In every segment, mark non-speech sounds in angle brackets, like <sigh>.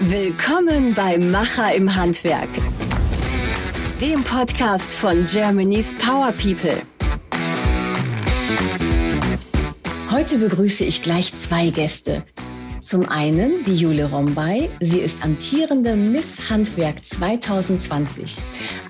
Willkommen bei Macher im Handwerk, dem Podcast von Germany's Power People. Heute begrüße ich gleich zwei Gäste. Zum einen die Jule Rombay. Sie ist amtierende Miss Handwerk 2020.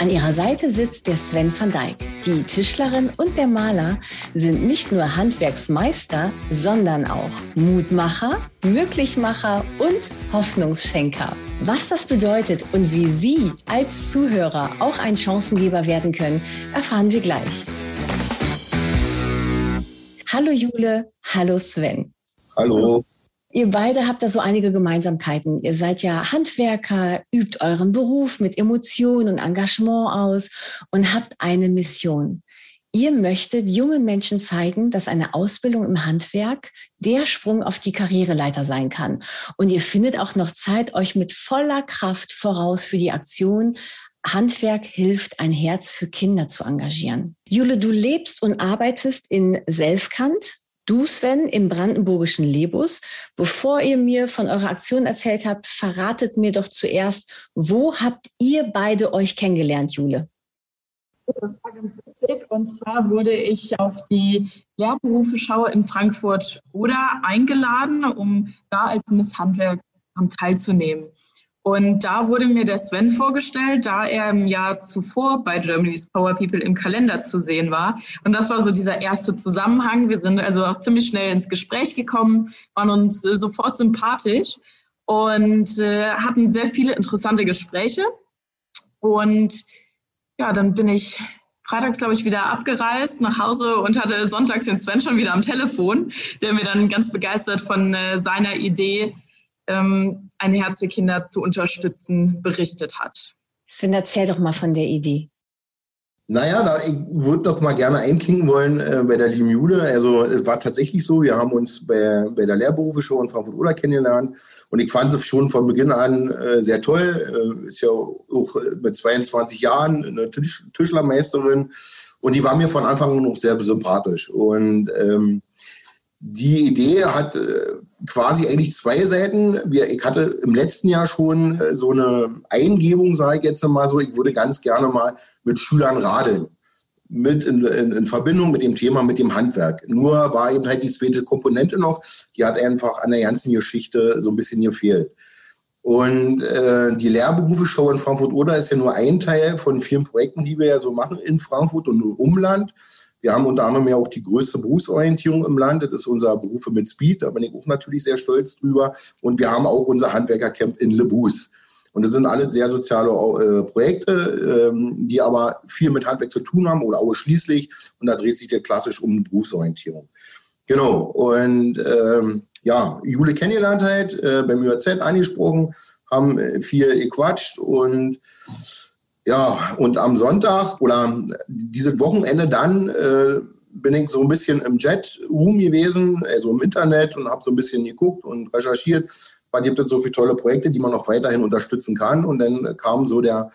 An ihrer Seite sitzt der Sven van Dijk. Die Tischlerin und der Maler sind nicht nur Handwerksmeister, sondern auch Mutmacher, Möglichmacher und Hoffnungsschenker. Was das bedeutet und wie Sie als Zuhörer auch ein Chancengeber werden können, erfahren wir gleich. Hallo Jule, hallo Sven. Hallo. Ihr beide habt da so einige Gemeinsamkeiten. Ihr seid ja Handwerker, übt euren Beruf mit Emotion und Engagement aus und habt eine Mission. Ihr möchtet jungen Menschen zeigen, dass eine Ausbildung im Handwerk der Sprung auf die Karriereleiter sein kann. Und ihr findet auch noch Zeit, euch mit voller Kraft voraus für die Aktion Handwerk hilft, ein Herz für Kinder zu engagieren. Jule, du lebst und arbeitest in Selfkant. Du, Sven, im brandenburgischen Lebus. Bevor ihr mir von eurer Aktion erzählt habt, verratet mir doch zuerst, wo habt ihr beide euch kennengelernt, Jule? Das war ganz witzig. Und zwar wurde ich auf die Lehrberufe Schau in Frankfurt oder eingeladen, um da als Miss Handwerk teilzunehmen. Und da wurde mir der Sven vorgestellt, da er im Jahr zuvor bei Germany's Power People im Kalender zu sehen war. Und das war so dieser erste Zusammenhang. Wir sind also auch ziemlich schnell ins Gespräch gekommen, waren uns äh, sofort sympathisch und äh, hatten sehr viele interessante Gespräche. Und ja, dann bin ich freitags, glaube ich, wieder abgereist nach Hause und hatte sonntags den Sven schon wieder am Telefon, der mir dann ganz begeistert von äh, seiner Idee ähm, ein Herz für Kinder zu unterstützen, berichtet hat. Sven, erzähl doch mal von der Idee. Naja, da, ich würde doch mal gerne einklingen wollen äh, bei der lieben Jule. Also es war tatsächlich so, wir haben uns bei, bei der Lehrberufe in Frankfurt-Oder kennengelernt und ich fand sie schon von Beginn an äh, sehr toll. Äh, ist ja auch mit 22 Jahren eine Tisch, Tischlermeisterin und die war mir von Anfang an auch sehr sympathisch. Und ähm, die Idee hat äh, quasi eigentlich zwei Seiten. Ich hatte im letzten Jahr schon äh, so eine Eingebung, sage ich jetzt mal so, ich würde ganz gerne mal mit Schülern radeln. Mit in, in, in, Verbindung mit dem Thema, mit dem Handwerk. Nur war eben halt die zweite Komponente noch, die hat einfach an der ganzen Geschichte so ein bisschen gefehlt. Und äh, die Lehrberufe-Show in Frankfurt-Oder ist ja nur ein Teil von vielen Projekten, die wir ja so machen in Frankfurt und im Umland. Wir haben unter anderem ja auch die größte Berufsorientierung im Land. Das ist unser Berufe mit Speed. Da bin ich auch natürlich sehr stolz drüber. Und wir haben auch unser Handwerkercamp in Lebus. Und das sind alle sehr soziale äh, Projekte, ähm, die aber viel mit Handwerk zu tun haben oder ausschließlich. Und da dreht sich der klassisch um Berufsorientierung. Genau. Und ähm, ja, Jule kennengelernt halt, äh, beim ÜAZ angesprochen, haben viel gequatscht und ja, und am Sonntag oder dieses Wochenende dann äh, bin ich so ein bisschen im Jet-Room gewesen, also im Internet und habe so ein bisschen geguckt und recherchiert. Was gibt es so viele tolle Projekte, die man noch weiterhin unterstützen kann? Und dann kam so der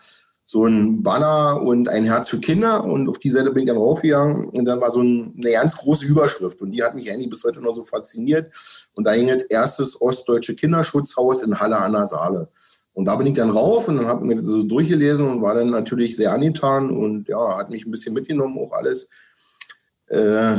so ein Banner und ein Herz für Kinder und auf die Seite bin ich dann raufgegangen und dann war so ein, eine ganz große Überschrift und die hat mich eigentlich bis heute noch so fasziniert und da hing erstes ostdeutsche Kinderschutzhaus in Halle an der Saale. Und da bin ich dann rauf und dann habe mir das so durchgelesen und war dann natürlich sehr angetan und ja, hat mich ein bisschen mitgenommen, auch alles, äh,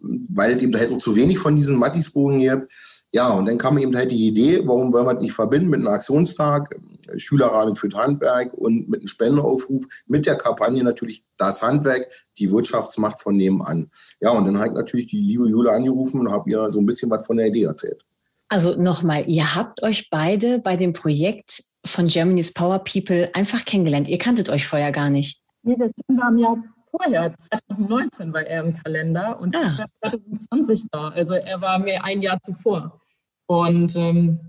weil es eben halt noch zu wenig von diesen Mattisbogen gibt. Ja, und dann kam eben halt die Idee, warum wollen wir das nicht verbinden mit einem Aktionstag, Schülerrahmen für Handwerk und mit einem Spendenaufruf, mit der Kampagne natürlich das Handwerk, die Wirtschaftsmacht von nebenan. Ja, und dann habe ich natürlich die liebe Jule angerufen und habe ihr so ein bisschen was von der Idee erzählt. Also nochmal, ihr habt euch beide bei dem Projekt von Germany's Power People einfach kennengelernt. Ihr kanntet euch vorher gar nicht. Nee, das war im Jahr vorher, 2019 war er im Kalender und ah. ich war 2020 da. Also er war mir ein Jahr zuvor. Und ähm,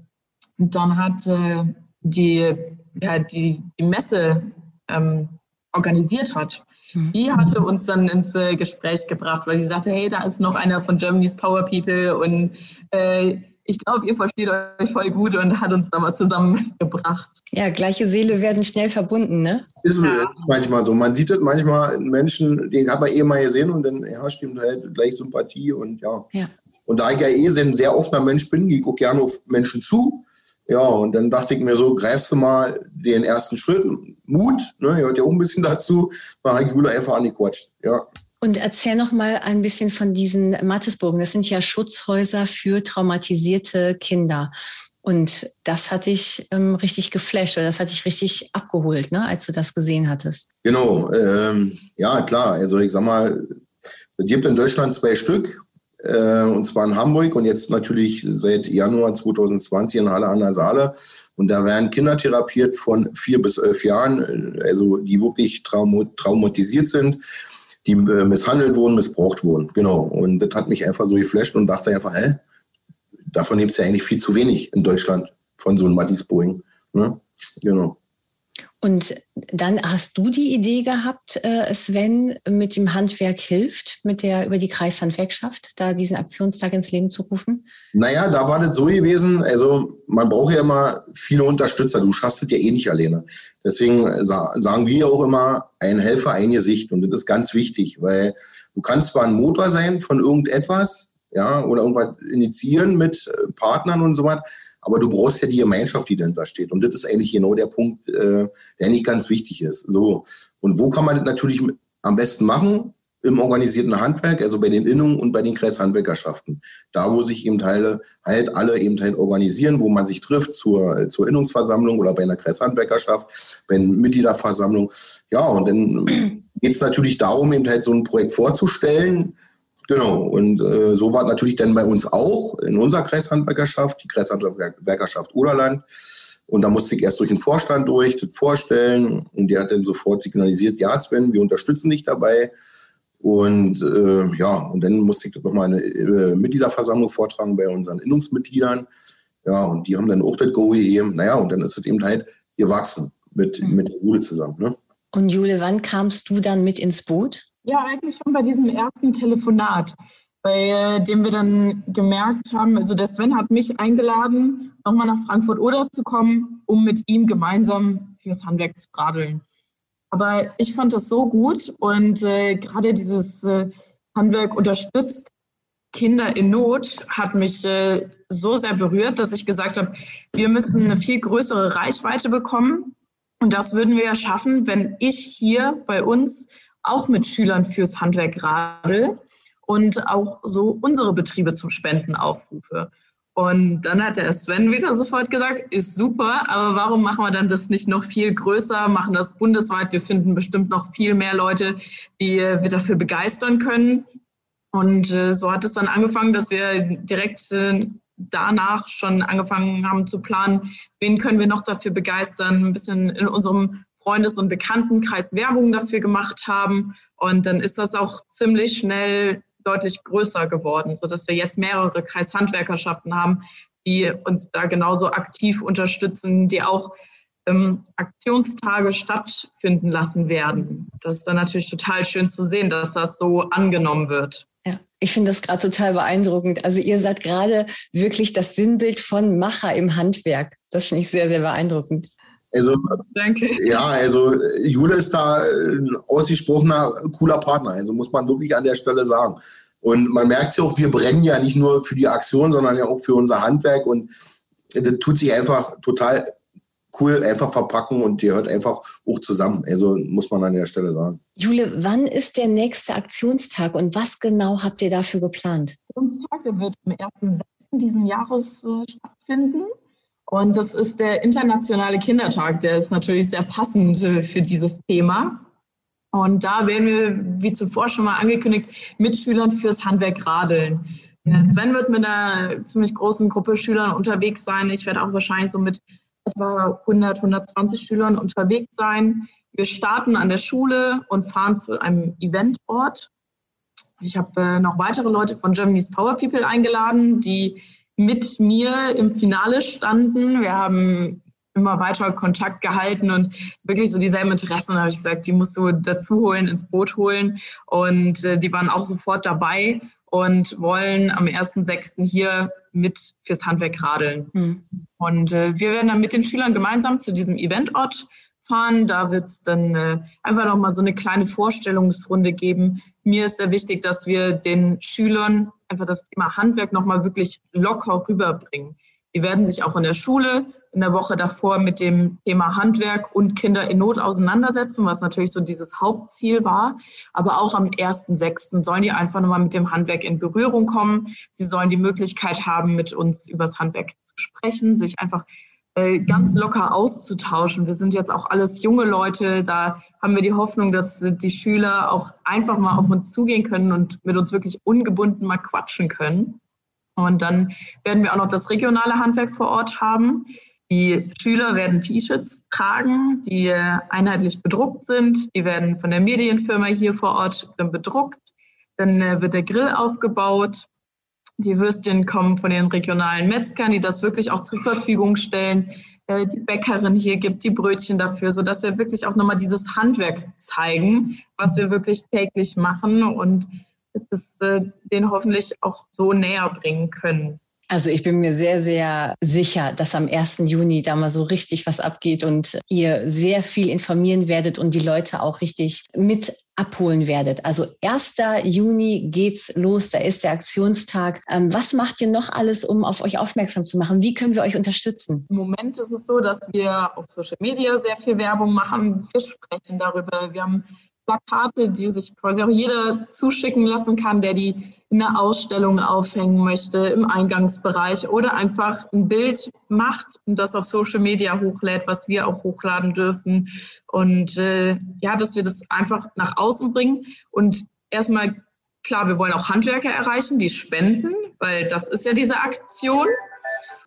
dann hat äh, die, ja, die, die Messe ähm, organisiert hat, mhm. die hatte uns dann ins äh, Gespräch gebracht, weil sie sagte, hey, da ist noch einer von Germany's Power People und äh, ich glaube, ihr versteht euch voll gut und hat uns da mal zusammengebracht. Ja, gleiche Seele werden schnell verbunden, ne? Ist ja. manchmal so. Man sieht das manchmal in Menschen, den hat man eh mal gesehen und dann herrscht ihm halt gleich Sympathie und ja. ja. Und da ich ja eh ein sehr offener Mensch bin, gehe ich auch gerne auf Menschen zu. Ja, und dann dachte ich mir so, greifst du mal den ersten Schritt, Mut, ne, gehört ja auch ein bisschen dazu, war Jule einfach angequatscht, ja. Und erzähl noch mal ein bisschen von diesen Mattesburgen. Das sind ja Schutzhäuser für traumatisierte Kinder. Und das hat dich ähm, richtig geflasht oder das hat dich richtig abgeholt, ne, als du das gesehen hattest. Genau, ähm, ja klar. Also ich sag mal, es gibt in Deutschland zwei Stück, äh, und zwar in Hamburg und jetzt natürlich seit Januar 2020 in Halle an der Saale. Und da werden Kinder therapiert von vier bis elf Jahren, äh, also die wirklich traum traumatisiert sind, die äh, misshandelt wurden, missbraucht wurden. Genau. Und das hat mich einfach so geflasht und dachte einfach, hä, davon gibt es ja eigentlich viel zu wenig in Deutschland von so einem Mattis Boeing. Ne? Genau. Und dann hast du die Idee gehabt, äh, Sven mit dem Handwerk hilft, mit der über die Kreishandwerkschaft, da diesen Aktionstag ins Leben zu rufen? Naja, da war das so gewesen. Also man braucht ja immer viele Unterstützer. Du schaffst es ja eh nicht alleine. Deswegen sagen wir auch immer, ein Helfer, ein Gesicht. Und das ist ganz wichtig, weil du kannst zwar ein Motor sein von irgendetwas, ja, oder irgendwas initiieren mit äh, Partnern und so weiter. Aber du brauchst ja die Gemeinschaft, die dahinter steht. Und das ist eigentlich genau der Punkt, äh, der nicht ganz wichtig ist. So. Und wo kann man das natürlich am besten machen? Im organisierten Handwerk, also bei den Innungen und bei den Kreishandwerkerschaften. Da, wo sich eben Teile, halt alle eben halt organisieren, wo man sich trifft zur, zur Innungsversammlung oder bei einer Kreishandwerkerschaft, bei einer Mitgliederversammlung. Ja, und dann geht es natürlich darum, eben halt so ein Projekt vorzustellen, Genau, und äh, so war natürlich dann bei uns auch in unserer Kreishandwerkerschaft, die Kreishandwerkerschaft Oderland. Und da musste ich erst durch den Vorstand durch, das vorstellen. Und der hat dann sofort signalisiert, ja, Sven, wir unterstützen dich dabei. Und äh, ja, und dann musste ich nochmal eine äh, Mitgliederversammlung vortragen bei unseren Innungsmitgliedern. Ja, und die haben dann auch das Go gegeben. Naja, und dann ist es eben halt gewachsen mit, mhm. mit Jule zusammen. Ne? Und Jule, wann kamst du dann mit ins Boot? Ja, eigentlich schon bei diesem ersten Telefonat, bei äh, dem wir dann gemerkt haben, also der Sven hat mich eingeladen, nochmal nach Frankfurt-Oder zu kommen, um mit ihm gemeinsam fürs Handwerk zu radeln. Aber ich fand das so gut und äh, gerade dieses äh, Handwerk unterstützt Kinder in Not hat mich äh, so sehr berührt, dass ich gesagt habe, wir müssen eine viel größere Reichweite bekommen. Und das würden wir ja schaffen, wenn ich hier bei uns auch mit Schülern fürs Handwerk radel und auch so unsere Betriebe zum Spenden aufrufe. Und dann hat der Sven wieder sofort gesagt, ist super, aber warum machen wir dann das nicht noch viel größer, machen das bundesweit? Wir finden bestimmt noch viel mehr Leute, die wir dafür begeistern können. Und äh, so hat es dann angefangen, dass wir direkt äh, danach schon angefangen haben zu planen, wen können wir noch dafür begeistern, ein bisschen in unserem Freundes- und Bekanntenkreis Werbung dafür gemacht haben. Und dann ist das auch ziemlich schnell deutlich größer geworden, sodass wir jetzt mehrere Kreishandwerkerschaften haben, die uns da genauso aktiv unterstützen, die auch ähm, Aktionstage stattfinden lassen werden. Das ist dann natürlich total schön zu sehen, dass das so angenommen wird. Ja, ich finde das gerade total beeindruckend. Also ihr seid gerade wirklich das Sinnbild von Macher im Handwerk. Das finde ich sehr, sehr beeindruckend. Also, Danke. Ja, also Jule ist da ein ausgesprochener cooler Partner. Also muss man wirklich an der Stelle sagen. Und man merkt ja auch, wir brennen ja nicht nur für die Aktion, sondern ja auch für unser Handwerk. Und das tut sich einfach total cool einfach verpacken und die hört einfach auch zusammen. Also muss man an der Stelle sagen. Jule, wann ist der nächste Aktionstag und was genau habt ihr dafür geplant? Der Aktionstag wird am 1.6. diesen Jahres äh, stattfinden. Und das ist der Internationale Kindertag, der ist natürlich sehr passend äh, für dieses Thema. Und da werden wir, wie zuvor schon mal angekündigt, mit Schülern fürs Handwerk radeln. Sven wird mit einer ziemlich großen Gruppe Schülern unterwegs sein. Ich werde auch wahrscheinlich so mit etwa 100, 120 Schülern unterwegs sein. Wir starten an der Schule und fahren zu einem Eventort. Ich habe äh, noch weitere Leute von Germany's Power People eingeladen, die mit mir im Finale standen. Wir haben immer weiter Kontakt gehalten und wirklich so dieselben Interessen. Da habe ich gesagt, die musst du dazu holen, ins Boot holen. Und äh, die waren auch sofort dabei und wollen am 1.6. hier mit fürs Handwerk radeln. Mhm. Und äh, wir werden dann mit den Schülern gemeinsam zu diesem Eventort fahren. Da wird es dann äh, einfach noch mal so eine kleine Vorstellungsrunde geben. Mir ist sehr wichtig, dass wir den Schülern einfach das Thema Handwerk noch mal wirklich locker rüberbringen. Die werden sich auch in der Schule in der Woche davor mit dem Thema Handwerk und Kinder in Not auseinandersetzen, was natürlich so dieses Hauptziel war. Aber auch am 1.6. sollen die einfach nochmal mit dem Handwerk in Berührung kommen. Sie sollen die Möglichkeit haben, mit uns über das Handwerk zu sprechen, sich einfach äh, ganz locker auszutauschen. Wir sind jetzt auch alles junge Leute. Da haben wir die Hoffnung, dass die Schüler auch einfach mal auf uns zugehen können und mit uns wirklich ungebunden mal quatschen können. Und dann werden wir auch noch das regionale Handwerk vor Ort haben. Die Schüler werden T-Shirts tragen, die einheitlich bedruckt sind. Die werden von der Medienfirma hier vor Ort bedruckt. Dann äh, wird der Grill aufgebaut. Die Würstchen kommen von den regionalen Metzgern, die das wirklich auch zur Verfügung stellen. Äh, die Bäckerin hier gibt die Brötchen dafür, sodass wir wirklich auch nochmal dieses Handwerk zeigen, was wir wirklich täglich machen und das äh, den hoffentlich auch so näher bringen können. Also ich bin mir sehr, sehr sicher, dass am 1. Juni da mal so richtig was abgeht und ihr sehr viel informieren werdet und die Leute auch richtig mit abholen werdet. Also 1. Juni geht's los, da ist der Aktionstag. Ähm, was macht ihr noch alles, um auf euch aufmerksam zu machen? Wie können wir euch unterstützen? Im Moment ist es so, dass wir auf Social Media sehr viel Werbung machen. Wir sprechen darüber. Wir haben Plakate, die sich quasi auch jeder zuschicken lassen kann, der die in der Ausstellung aufhängen möchte, im Eingangsbereich oder einfach ein Bild macht und das auf Social Media hochlädt, was wir auch hochladen dürfen. Und äh, ja, dass wir das einfach nach außen bringen. Und erstmal, klar, wir wollen auch Handwerker erreichen, die spenden, weil das ist ja diese Aktion.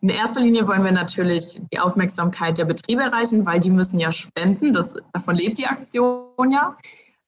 In erster Linie wollen wir natürlich die Aufmerksamkeit der Betriebe erreichen, weil die müssen ja spenden. Das, davon lebt die Aktion ja.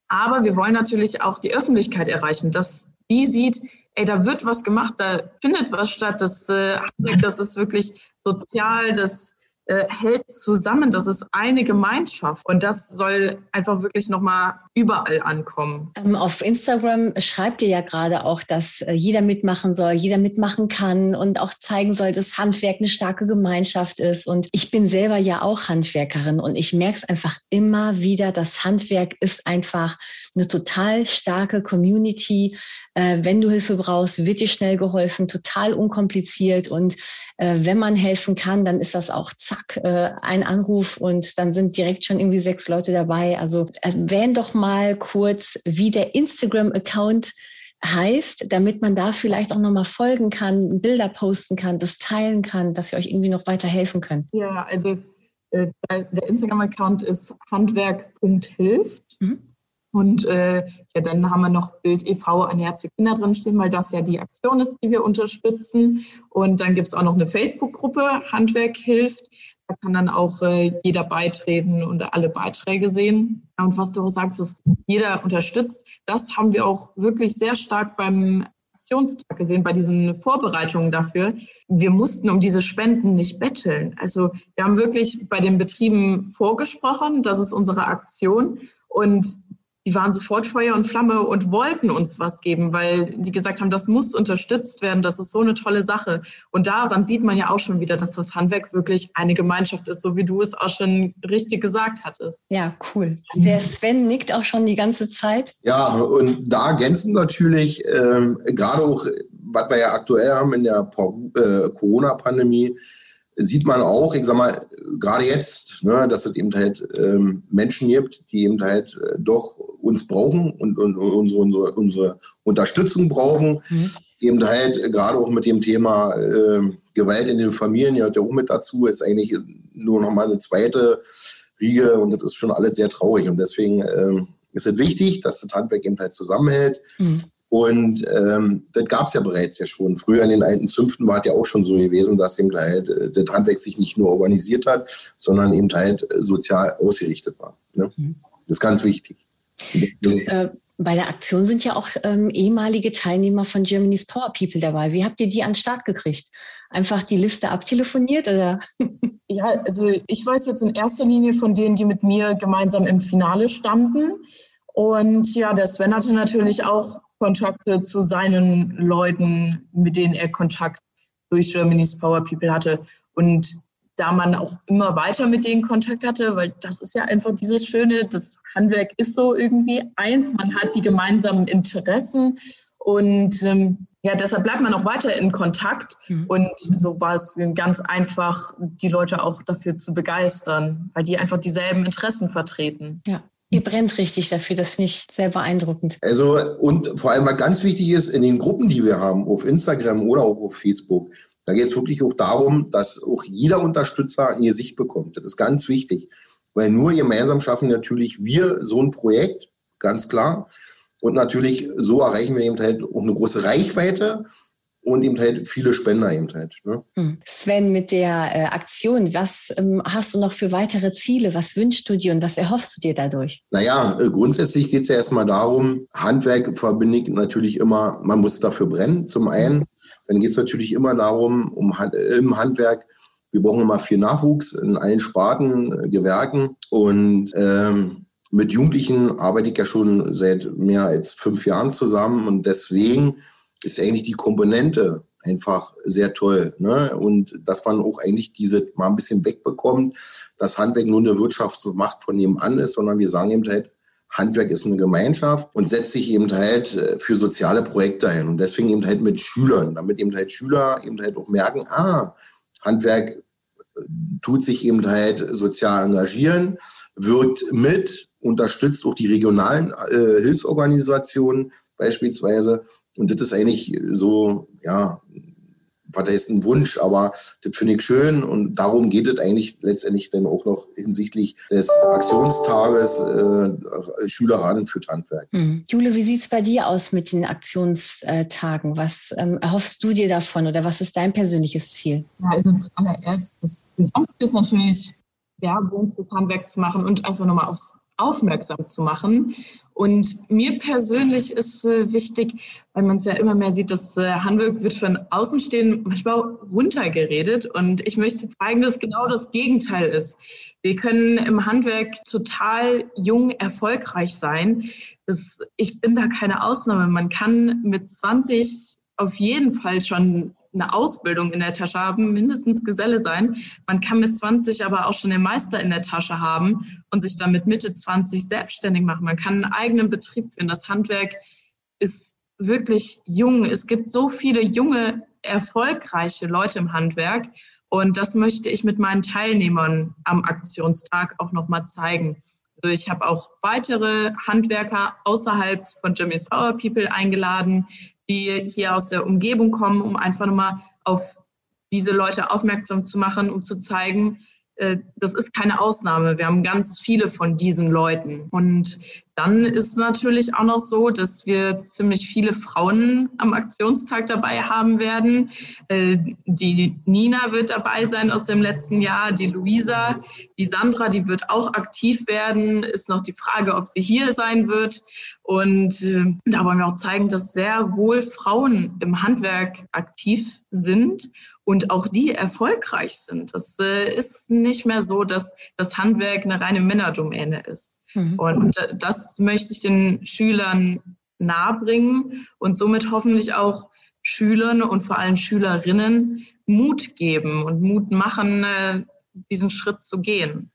Aber wir wollen natürlich auch die Öffentlichkeit erreichen, dass die sieht, ey, da wird was gemacht, da findet was statt, das, äh, das ist wirklich sozial, das äh, hält zusammen. Das ist eine Gemeinschaft. Und das soll einfach wirklich nochmal überall ankommen. Ähm, auf Instagram schreibt ihr ja gerade auch, dass äh, jeder mitmachen soll, jeder mitmachen kann und auch zeigen soll, dass Handwerk eine starke Gemeinschaft ist. Und ich bin selber ja auch Handwerkerin und ich merke es einfach immer wieder, das Handwerk ist einfach eine total starke Community. Äh, wenn du Hilfe brauchst, wird dir schnell geholfen, total unkompliziert. Und äh, wenn man helfen kann, dann ist das auch zack ein Anruf und dann sind direkt schon irgendwie sechs Leute dabei. Also erwähn doch mal kurz, wie der Instagram-Account heißt, damit man da vielleicht auch nochmal folgen kann, Bilder posten kann, das teilen kann, dass wir euch irgendwie noch weiter helfen können. Ja, also äh, der Instagram-Account ist handwerk.hilft. Mhm. Und äh, ja, dann haben wir noch Bild e.V. ein Herz für Kinder drinstehen, weil das ja die Aktion ist, die wir unterstützen. Und dann gibt es auch noch eine Facebook-Gruppe, Handwerk hilft. Da kann dann auch äh, jeder beitreten und alle Beiträge sehen. Und was du auch sagst, ist, jeder unterstützt. Das haben wir auch wirklich sehr stark beim Aktionstag gesehen, bei diesen Vorbereitungen dafür. Wir mussten um diese Spenden nicht betteln. Also wir haben wirklich bei den Betrieben vorgesprochen, das ist unsere Aktion. Und die waren sofort Feuer und Flamme und wollten uns was geben, weil die gesagt haben, das muss unterstützt werden, das ist so eine tolle Sache. Und daran sieht man ja auch schon wieder, dass das Handwerk wirklich eine Gemeinschaft ist, so wie du es auch schon richtig gesagt hattest. Ja, cool. Der Sven nickt auch schon die ganze Zeit. Ja, und da ergänzen natürlich ähm, gerade auch, was wir ja aktuell haben in der äh, Corona-Pandemie, sieht man auch, ich sag mal, gerade jetzt, ne, dass es eben halt ähm, Menschen gibt, die eben halt äh, doch uns brauchen und, und, und unsere, unsere, unsere Unterstützung brauchen. Mhm. Eben halt äh, gerade auch mit dem Thema äh, Gewalt in den Familien, ja, der auch mit dazu, ist eigentlich nur noch mal eine zweite Riege und das ist schon alles sehr traurig. Und deswegen äh, ist es wichtig, dass das Handwerk eben halt zusammenhält. Mhm. Und ähm, das gab es ja bereits ja schon. Früher in den alten Zünften war es ja auch schon so gewesen, dass eben halt äh, der Handwerk sich nicht nur organisiert hat, sondern eben halt äh, sozial ausgerichtet war. Ne? Mhm. Das ist ganz wichtig. Du, äh, bei der Aktion sind ja auch ähm, ehemalige Teilnehmer von Germany's Power People dabei. Wie habt ihr die an den Start gekriegt? Einfach die Liste abtelefoniert oder? <laughs> ja, also ich weiß jetzt in erster Linie von denen, die mit mir gemeinsam im Finale standen. Und ja, der Sven hatte natürlich auch Kontakte zu seinen Leuten, mit denen er Kontakt durch Germany's Power People hatte. Und da man auch immer weiter mit denen Kontakt hatte, weil das ist ja einfach dieses Schöne, das Handwerk ist so irgendwie eins, man hat die gemeinsamen Interessen und ähm, Ja, deshalb bleibt man auch weiter in Kontakt mhm. und so war es ganz einfach, die Leute auch dafür zu begeistern, weil die einfach dieselben Interessen vertreten. Ja. Ihr brennt richtig dafür, das finde ich sehr beeindruckend. Also, und vor allem, was ganz wichtig ist, in den Gruppen, die wir haben, auf Instagram oder auch auf Facebook, da geht es wirklich auch darum, dass auch jeder Unterstützer ein Gesicht bekommt. Das ist ganz wichtig, weil nur gemeinsam schaffen natürlich wir so ein Projekt, ganz klar. Und natürlich so erreichen wir eben halt auch eine große Reichweite und eben halt viele Spender eben halt. Ne? Hm. Sven, mit der äh, Aktion, was ähm, hast du noch für weitere Ziele? Was wünschst du dir und was erhoffst du dir dadurch? Naja, äh, grundsätzlich geht es ja erstmal darum, Handwerk verbinde ich natürlich immer, man muss dafür brennen, zum einen. Dann geht es natürlich immer darum, um im Handwerk, wir brauchen immer viel Nachwuchs in allen Sparten, äh, Gewerken und ähm, mit Jugendlichen arbeite ich ja schon seit mehr als fünf Jahren zusammen und deswegen ist eigentlich die Komponente einfach sehr toll. Ne? Und dass man auch eigentlich diese mal ein bisschen wegbekommt, dass Handwerk nur eine Wirtschaftsmacht von nebenan ist, sondern wir sagen eben halt, Handwerk ist eine Gemeinschaft und setzt sich eben halt äh, für soziale Projekte ein. Und deswegen eben halt mit Schülern, damit eben halt Schüler eben halt auch merken, ah, Handwerk äh, tut sich eben halt sozial engagieren, wirkt mit, unterstützt auch die regionalen äh, Hilfsorganisationen beispielsweise und das ist eigentlich so, ja, was heißt ein Wunsch, aber das finde ich schön und darum geht es eigentlich letztendlich dann auch noch hinsichtlich des Aktionstages äh, Schüleraden für Handwerk. Mhm. Jule, wie sieht es bei dir aus mit den Aktionstagen? Was ähm, erhoffst du dir davon oder was ist dein persönliches Ziel? Ja, also zuallererst, das Gesamte ist natürlich Werbung fürs Handwerk zu machen und einfach nochmal aufs aufmerksam zu machen. Und mir persönlich ist äh, wichtig, weil man es ja immer mehr sieht, dass äh, Handwerk wird von Außenstehenden manchmal runtergeredet. Und ich möchte zeigen, dass genau das Gegenteil ist. Wir können im Handwerk total jung erfolgreich sein. Das, ich bin da keine Ausnahme. Man kann mit 20 auf jeden Fall schon eine Ausbildung in der Tasche haben, mindestens Geselle sein. Man kann mit 20 aber auch schon den Meister in der Tasche haben und sich dann mit Mitte 20 selbstständig machen. Man kann einen eigenen Betrieb führen. Das Handwerk ist wirklich jung. Es gibt so viele junge, erfolgreiche Leute im Handwerk. Und das möchte ich mit meinen Teilnehmern am Aktionstag auch nochmal zeigen. Also ich habe auch weitere Handwerker außerhalb von Jimmy's Power People eingeladen, die hier aus der Umgebung kommen, um einfach nochmal auf diese Leute aufmerksam zu machen, um zu zeigen, äh, das ist keine Ausnahme. Wir haben ganz viele von diesen Leuten. Und dann ist natürlich auch noch so, dass wir ziemlich viele Frauen am Aktionstag dabei haben werden. Äh, die Nina wird dabei sein aus dem letzten Jahr, die Luisa, die Sandra, die wird auch aktiv werden. Ist noch die Frage, ob sie hier sein wird. Und äh, da wollen wir auch zeigen, dass sehr wohl Frauen im Handwerk aktiv sind und auch die erfolgreich sind. Das äh, ist nicht mehr so, dass das Handwerk eine reine Männerdomäne ist. Mhm. Und äh, das möchte ich den Schülern nahebringen und somit hoffentlich auch Schülern und vor allem Schülerinnen Mut geben und Mut machen, äh, diesen Schritt zu gehen.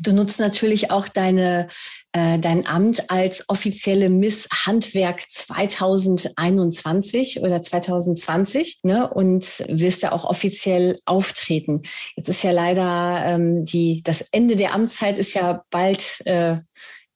Du nutzt natürlich auch deine, äh, dein Amt als offizielle Miss Handwerk 2021 oder 2020 ne, und wirst ja auch offiziell auftreten. Jetzt ist ja leider ähm, die, das Ende der Amtszeit ist ja bald äh,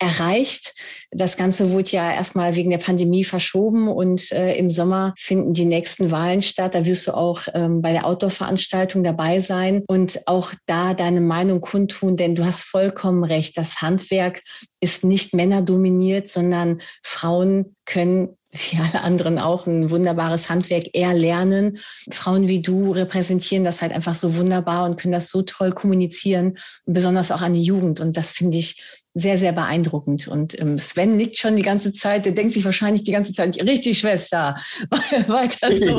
erreicht. Das Ganze wurde ja erstmal wegen der Pandemie verschoben und äh, im Sommer finden die nächsten Wahlen statt. Da wirst du auch ähm, bei der Outdoor-Veranstaltung dabei sein und auch da deine Meinung kundtun, denn du hast vollkommen recht. Das Handwerk ist nicht männerdominiert, sondern Frauen können wie alle anderen auch ein wunderbares Handwerk eher lernen. Frauen wie du repräsentieren das halt einfach so wunderbar und können das so toll kommunizieren, besonders auch an die Jugend. Und das finde ich sehr, sehr beeindruckend. Und ähm, Sven nickt schon die ganze Zeit, der denkt sich wahrscheinlich die ganze Zeit, richtig, Schwester, <laughs> weiter so.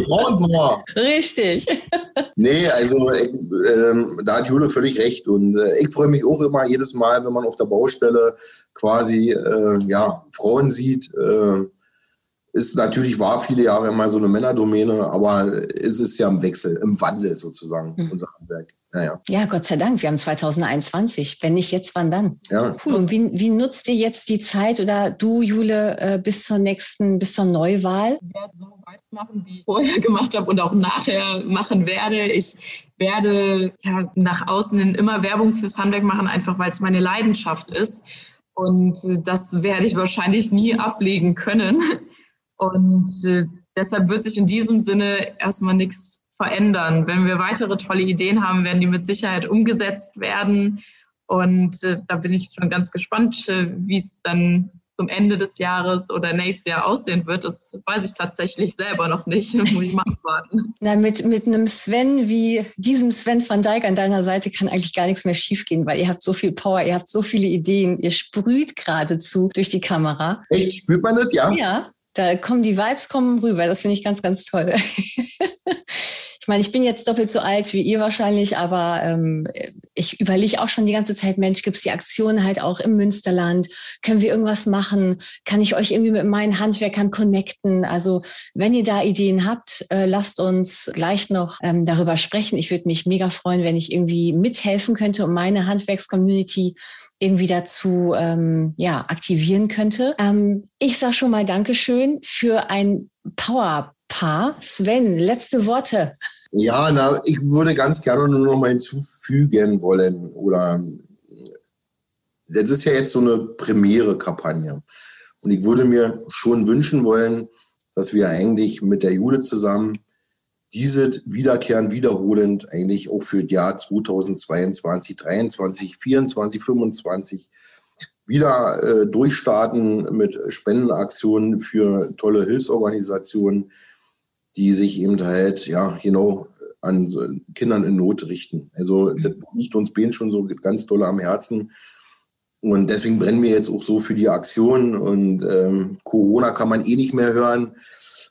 richtig. <laughs> nee, also äh, da hat Jule völlig recht. Und äh, ich freue mich auch immer jedes Mal, wenn man auf der Baustelle quasi äh, ja, Frauen sieht. Äh, ist natürlich war viele Jahre mal so eine Männerdomäne, aber es ist ja im Wechsel, im Wandel sozusagen, mhm. unser Handwerk. Ja, ja. ja, Gott sei Dank, wir haben 2021. Wenn nicht jetzt, wann dann? Ja. Cool. Und wie, wie nutzt ihr jetzt die Zeit oder du, Jule, äh, bis zur nächsten, bis zur Neuwahl? Ich werde so weitermachen, wie ich vorher <laughs> gemacht habe und auch nachher machen werde. Ich werde ja, nach außen hin immer Werbung fürs Handwerk machen, einfach weil es meine Leidenschaft ist. Und äh, das werde ich wahrscheinlich nie ablegen können. Und äh, deshalb wird sich in diesem Sinne erstmal nichts verändern. Wenn wir weitere tolle Ideen haben, werden die mit Sicherheit umgesetzt werden. Und äh, da bin ich schon ganz gespannt, äh, wie es dann zum Ende des Jahres oder nächstes Jahr aussehen wird. Das weiß ich tatsächlich selber noch nicht. <laughs> Muss ich mal abwarten. Na, mit, mit einem Sven wie diesem Sven van Dijk an deiner Seite kann eigentlich gar nichts mehr schiefgehen, weil ihr habt so viel Power, ihr habt so viele Ideen, ihr sprüht geradezu durch die Kamera. Echt? Spürt man das? Ja. Ja, da kommen die Vibes kommen rüber. Das finde ich ganz, ganz toll. <laughs> ich meine, ich bin jetzt doppelt so alt wie ihr wahrscheinlich, aber ähm, ich überlege auch schon die ganze Zeit, Mensch, gibt es die Aktion halt auch im Münsterland? Können wir irgendwas machen? Kann ich euch irgendwie mit meinen Handwerkern connecten? Also wenn ihr da Ideen habt, äh, lasst uns gleich noch ähm, darüber sprechen. Ich würde mich mega freuen, wenn ich irgendwie mithelfen könnte, um meine Handwerkscommunity irgendwie dazu ähm, ja, aktivieren könnte. Ähm, ich sage schon mal Dankeschön für ein Powerpaar. Sven, letzte Worte. Ja, na, ich würde ganz gerne nur noch mal hinzufügen wollen oder das ist ja jetzt so eine Premiere-Kampagne. Und ich würde mir schon wünschen wollen, dass wir eigentlich mit der Jude zusammen diese wiederkehrend wiederholend eigentlich auch für das Jahr 2022, 23, 24, 25 wieder äh, durchstarten mit Spendenaktionen für tolle Hilfsorganisationen, die sich eben halt, ja, genau, an Kindern in Not richten. Also das liegt uns beiden schon so ganz doll am Herzen. Und deswegen brennen wir jetzt auch so für die Aktion. Und ähm, Corona kann man eh nicht mehr hören.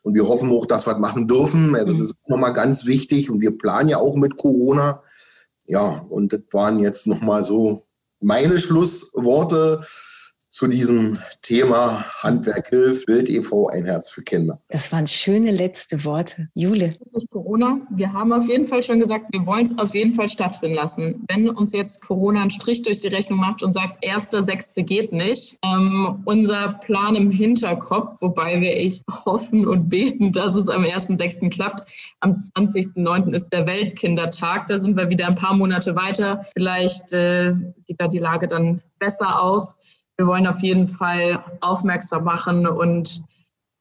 Und wir hoffen auch, dass wir das machen dürfen. Also das ist nochmal ganz wichtig. Und wir planen ja auch mit Corona. Ja, und das waren jetzt nochmal so meine Schlussworte zu diesem Thema Handwerk hilft, Bild e.V. ein Herz für Kinder. Das waren schöne letzte Worte. Jule. Durch Corona, wir haben auf jeden Fall schon gesagt, wir wollen es auf jeden Fall stattfinden lassen. Wenn uns jetzt Corona einen Strich durch die Rechnung macht und sagt, erster, sechste geht nicht, ähm, unser Plan im Hinterkopf, wobei wir echt hoffen und beten, dass es am ersten, sechsten klappt. Am 20.09. ist der Weltkindertag, da sind wir wieder ein paar Monate weiter. Vielleicht äh, sieht da die Lage dann besser aus wir wollen auf jeden Fall aufmerksam machen und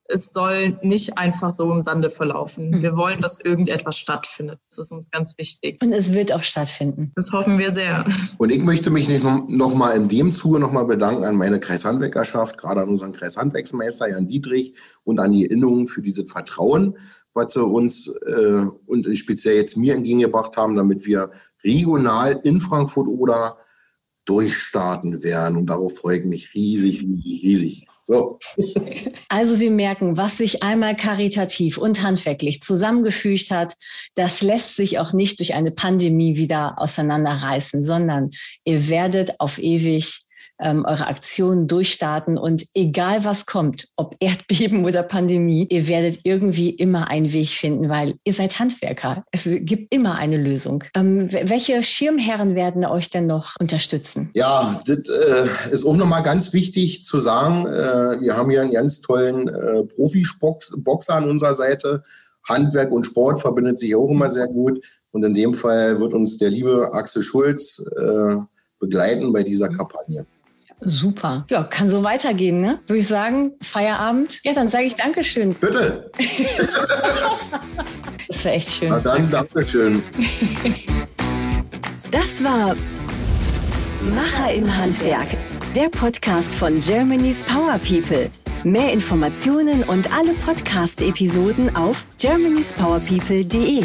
es soll nicht einfach so im Sande verlaufen. Hm. Wir wollen, dass irgendetwas stattfindet. Das ist uns ganz wichtig. Und es wird auch stattfinden. Das hoffen wir sehr. Und ich möchte mich nicht noch, noch mal in dem Zuge noch mal bedanken an meine Kreishandwerkerschaft, gerade an unseren Kreishandwerksmeister Jan Dietrich und an die Erinnerungen für dieses Vertrauen, was sie uns äh, und speziell jetzt mir entgegengebracht haben, damit wir regional in Frankfurt oder durchstarten werden. Und darauf freue ich mich riesig, riesig, riesig. So. Also wir merken, was sich einmal karitativ und handwerklich zusammengefügt hat, das lässt sich auch nicht durch eine Pandemie wieder auseinanderreißen, sondern ihr werdet auf ewig ähm, eure Aktionen durchstarten und egal was kommt, ob <laughs> Erdbeben oder Pandemie, ihr werdet irgendwie immer einen Weg finden, weil ihr seid Handwerker. Es gibt immer eine Lösung. Ähm, welche Schirmherren werden euch denn noch unterstützen? Ja, das äh, ist auch nochmal ganz wichtig zu sagen. Äh, wir haben hier einen ganz tollen äh, Profi-Boxer an unserer Seite. Handwerk und Sport verbindet sich auch immer sehr gut. Und in dem Fall wird uns der liebe Axel Schulz äh, begleiten bei dieser Kampagne. Super. Ja, kann so weitergehen, ne? Würde ich sagen, Feierabend. Ja, dann sage ich Dankeschön. Bitte. <laughs> das wäre echt schön. Na dann, Dankeschön. Das war Macher im Handwerk, der Podcast von Germany's Power People. Mehr Informationen und alle Podcast-Episoden auf germanyspowerpeople.de.